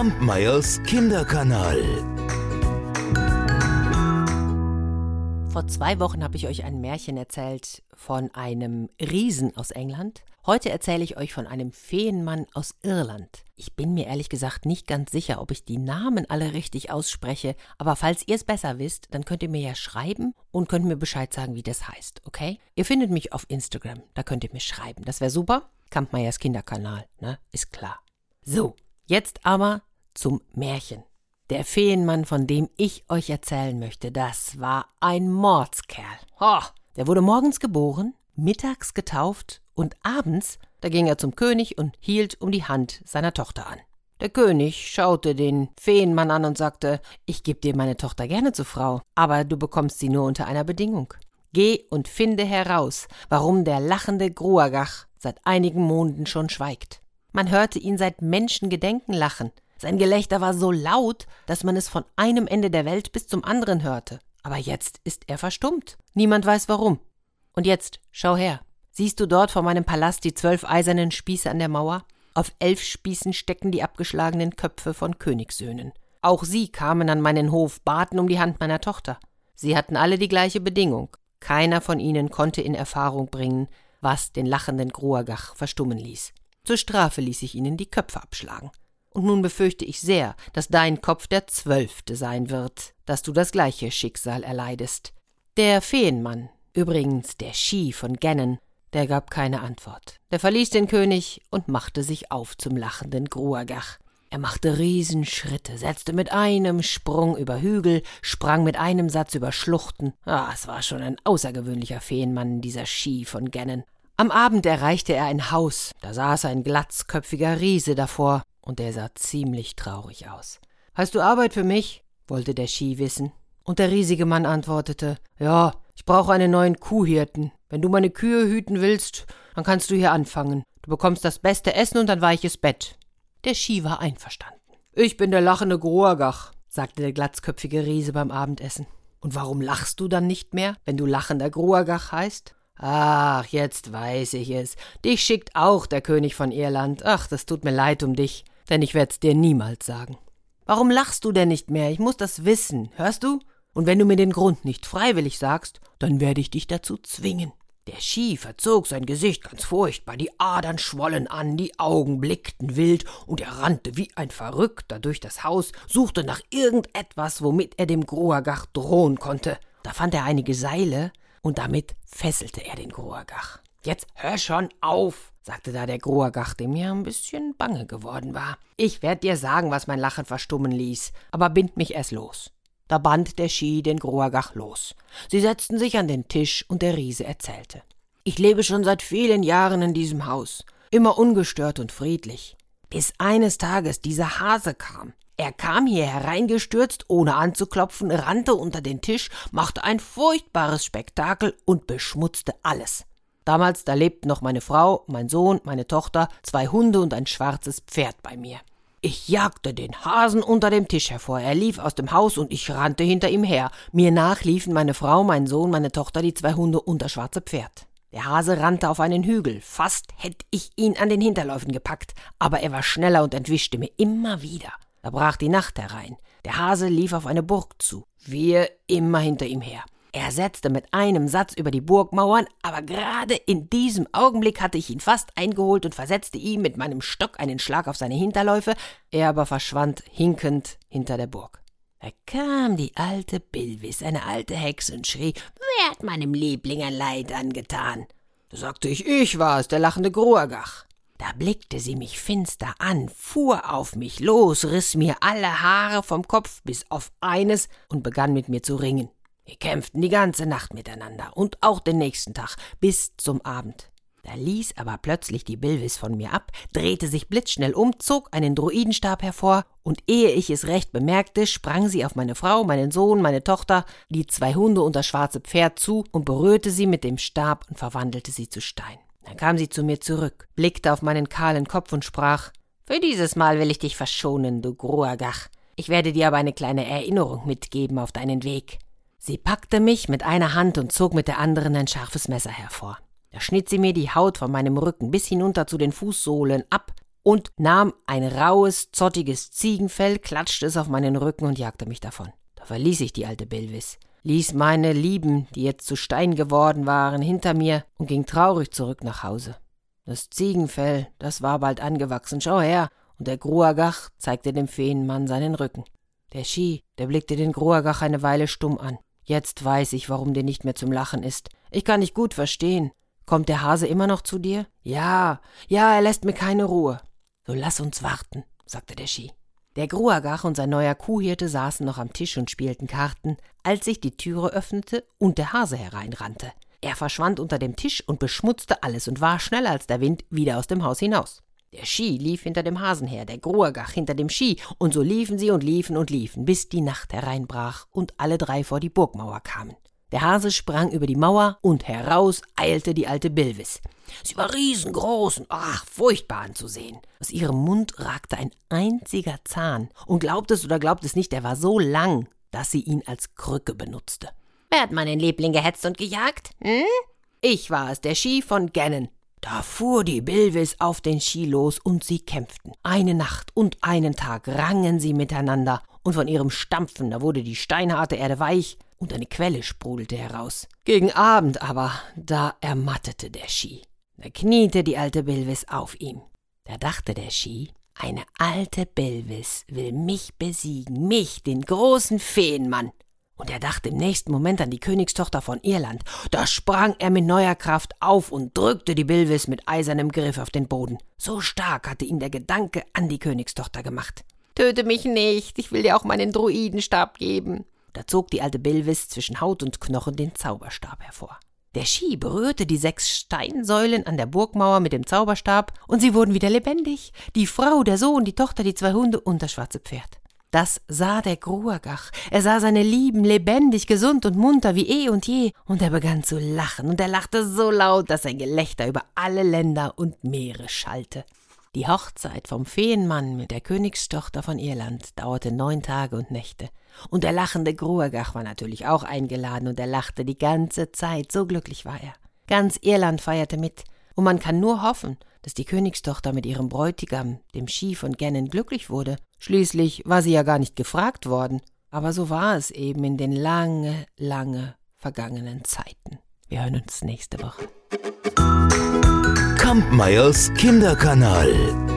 Kampmeyers Kinderkanal. Vor zwei Wochen habe ich euch ein Märchen erzählt von einem Riesen aus England. Heute erzähle ich euch von einem Feenmann aus Irland. Ich bin mir ehrlich gesagt nicht ganz sicher, ob ich die Namen alle richtig ausspreche, aber falls ihr es besser wisst, dann könnt ihr mir ja schreiben und könnt mir Bescheid sagen, wie das heißt, okay? Ihr findet mich auf Instagram, da könnt ihr mir schreiben. Das wäre super. Kampmeyers Kinderkanal, ne? Ist klar. So, jetzt aber zum Märchen. Der Feenmann, von dem ich euch erzählen möchte, das war ein Mordskerl. Oh, der wurde morgens geboren, mittags getauft und abends, da ging er zum König und hielt um die Hand seiner Tochter an. Der König schaute den Feenmann an und sagte, ich geb dir meine Tochter gerne zur Frau, aber du bekommst sie nur unter einer Bedingung. Geh und finde heraus, warum der lachende Gruagach seit einigen Monaten schon schweigt. Man hörte ihn seit Menschengedenken lachen, sein Gelächter war so laut, dass man es von einem Ende der Welt bis zum anderen hörte. Aber jetzt ist er verstummt. Niemand weiß warum. Und jetzt, schau her. Siehst du dort vor meinem Palast die zwölf eisernen Spieße an der Mauer? Auf elf Spießen stecken die abgeschlagenen Köpfe von Königssöhnen. Auch sie kamen an meinen Hof, baten um die Hand meiner Tochter. Sie hatten alle die gleiche Bedingung. Keiner von ihnen konnte in Erfahrung bringen, was den lachenden Gruagach verstummen ließ. Zur Strafe ließ ich ihnen die Köpfe abschlagen. Und nun befürchte ich sehr, dass dein Kopf der zwölfte sein wird, dass du das gleiche Schicksal erleidest. Der Feenmann, übrigens der Ski von Gennen, der gab keine Antwort. Der verließ den König und machte sich auf zum lachenden Gruagach. Er machte Riesenschritte, setzte mit einem Sprung über Hügel, sprang mit einem Satz über Schluchten. Ah, es war schon ein außergewöhnlicher Feenmann, dieser Ski von Gennen. Am Abend erreichte er ein Haus, da saß ein glatzköpfiger Riese davor, und der sah ziemlich traurig aus. Hast du Arbeit für mich? wollte der Ski wissen. Und der riesige Mann antwortete Ja, ich brauche einen neuen Kuhhirten. Wenn du meine Kühe hüten willst, dann kannst du hier anfangen. Du bekommst das beste Essen und ein weiches Bett. Der Ski war einverstanden. Ich bin der lachende Groagach, sagte der glatzköpfige Riese beim Abendessen. Und warum lachst du dann nicht mehr, wenn du lachender Groagach heißt? Ach, jetzt weiß ich es. Dich schickt auch der König von Irland. Ach, das tut mir leid um dich denn ich werd's dir niemals sagen. Warum lachst du denn nicht mehr? Ich muss das wissen, hörst du? Und wenn du mir den Grund nicht freiwillig sagst, dann werde ich dich dazu zwingen. Der Ski verzog sein Gesicht ganz furchtbar, die Adern schwollen an, die Augen blickten wild, und er rannte wie ein Verrückter durch das Haus, suchte nach irgendetwas, womit er dem Groagach drohen konnte. Da fand er einige Seile, und damit fesselte er den Groagach. Jetzt hör schon auf, sagte da der Groagach, dem mir ein bisschen bange geworden war. Ich werd dir sagen, was mein Lachen verstummen ließ, aber bind mich erst los. Da band der Ski den Groagach los. Sie setzten sich an den Tisch und der Riese erzählte. Ich lebe schon seit vielen Jahren in diesem Haus, immer ungestört und friedlich. Bis eines Tages dieser Hase kam. Er kam hier hereingestürzt, ohne anzuklopfen, rannte unter den Tisch, machte ein furchtbares Spektakel und beschmutzte alles. Damals, da lebten noch meine Frau, mein Sohn, meine Tochter, zwei Hunde und ein schwarzes Pferd bei mir. Ich jagte den Hasen unter dem Tisch hervor. Er lief aus dem Haus und ich rannte hinter ihm her. Mir nach liefen meine Frau, mein Sohn, meine Tochter, die zwei Hunde und das schwarze Pferd. Der Hase rannte auf einen Hügel. Fast hätte ich ihn an den Hinterläufen gepackt, aber er war schneller und entwischte mir immer wieder. Da brach die Nacht herein. Der Hase lief auf eine Burg zu. Wir immer hinter ihm her. Er setzte mit einem Satz über die Burgmauern, aber gerade in diesem Augenblick hatte ich ihn fast eingeholt und versetzte ihm mit meinem Stock einen Schlag auf seine Hinterläufe, er aber verschwand hinkend hinter der Burg. Da kam die alte Bilvis, eine alte Hexe, und schrie, wer hat meinem Liebling ein Leid angetan? Da sagte ich, ich war es, der lachende Gruagach. Da blickte sie mich finster an, fuhr auf mich los, riß mir alle Haare vom Kopf bis auf eines und begann mit mir zu ringen. Wir kämpften die ganze Nacht miteinander und auch den nächsten Tag bis zum Abend. Da ließ aber plötzlich die Bilvis von mir ab, drehte sich blitzschnell um, zog einen Druidenstab hervor, und ehe ich es recht bemerkte, sprang sie auf meine Frau, meinen Sohn, meine Tochter, die zwei Hunde und das schwarze Pferd zu und berührte sie mit dem Stab und verwandelte sie zu Stein. Dann kam sie zu mir zurück, blickte auf meinen kahlen Kopf und sprach Für dieses Mal will ich dich verschonen, du Gruagach. Ich werde dir aber eine kleine Erinnerung mitgeben auf deinen Weg. Sie packte mich mit einer Hand und zog mit der anderen ein scharfes Messer hervor. Da schnitt sie mir die Haut von meinem Rücken bis hinunter zu den Fußsohlen ab und nahm ein raues, zottiges Ziegenfell, klatschte es auf meinen Rücken und jagte mich davon. Da verließ ich die alte Bilvis, ließ meine Lieben, die jetzt zu Stein geworden waren, hinter mir und ging traurig zurück nach Hause. Das Ziegenfell, das war bald angewachsen, schau her, und der Gruagach zeigte dem Feenmann seinen Rücken. Der Ski, der blickte den Gruagach eine Weile stumm an. Jetzt weiß ich, warum dir nicht mehr zum Lachen ist. Ich kann dich gut verstehen. Kommt der Hase immer noch zu dir? Ja, ja, er lässt mir keine Ruhe. So lass uns warten, sagte der Ski. Der Gruagach und sein neuer Kuhhirte saßen noch am Tisch und spielten Karten, als sich die Türe öffnete und der Hase hereinrannte. Er verschwand unter dem Tisch und beschmutzte alles und war schneller als der Wind wieder aus dem Haus hinaus. Der Ski lief hinter dem Hasen her, der Gruagach hinter dem Ski, und so liefen sie und liefen und liefen, bis die Nacht hereinbrach und alle drei vor die Burgmauer kamen. Der Hase sprang über die Mauer und heraus eilte die alte Bilvis. Sie war riesengroß und ach, furchtbar anzusehen. Aus ihrem Mund ragte ein einziger Zahn. Und glaubt es oder glaubt es nicht, er war so lang, dass sie ihn als Krücke benutzte. Wer hat meinen Liebling gehetzt und gejagt? Hm? Ich war es, der Ski von Gannon. Da fuhr die Bilvis auf den Ski los und sie kämpften. Eine Nacht und einen Tag rangen sie miteinander und von ihrem Stampfen, da wurde die steinharte Erde weich und eine Quelle sprudelte heraus. Gegen Abend aber, da ermattete der Ski. Da kniete die alte Bilvis auf ihm. Da dachte der Ski, eine alte Bilvis will mich besiegen, mich, den großen Feenmann. Und er dachte im nächsten Moment an die Königstochter von Irland. Da sprang er mit neuer Kraft auf und drückte die Bilvis mit eisernem Griff auf den Boden. So stark hatte ihn der Gedanke an die Königstochter gemacht. Töte mich nicht, ich will dir auch meinen Druidenstab geben. Da zog die alte Bilvis zwischen Haut und Knochen den Zauberstab hervor. Der Ski berührte die sechs Steinsäulen an der Burgmauer mit dem Zauberstab, und sie wurden wieder lebendig. Die Frau, der Sohn, die Tochter, die zwei Hunde und das schwarze Pferd. Das sah der Gruagach. Er sah seine Lieben lebendig, gesund und munter wie eh und je, und er begann zu lachen, und er lachte so laut, dass sein Gelächter über alle Länder und Meere schallte. Die Hochzeit vom Feenmann mit der Königstochter von Irland dauerte neun Tage und Nächte. Und der lachende Gruagach war natürlich auch eingeladen und er lachte die ganze Zeit, so glücklich war er. Ganz Irland feierte mit, und man kann nur hoffen, dass die Königstochter mit ihrem Bräutigam, dem Ski von Gannon, glücklich wurde. Schließlich war sie ja gar nicht gefragt worden. Aber so war es eben in den lange, lange vergangenen Zeiten. Wir hören uns nächste Woche. Kampmeyers Kinderkanal.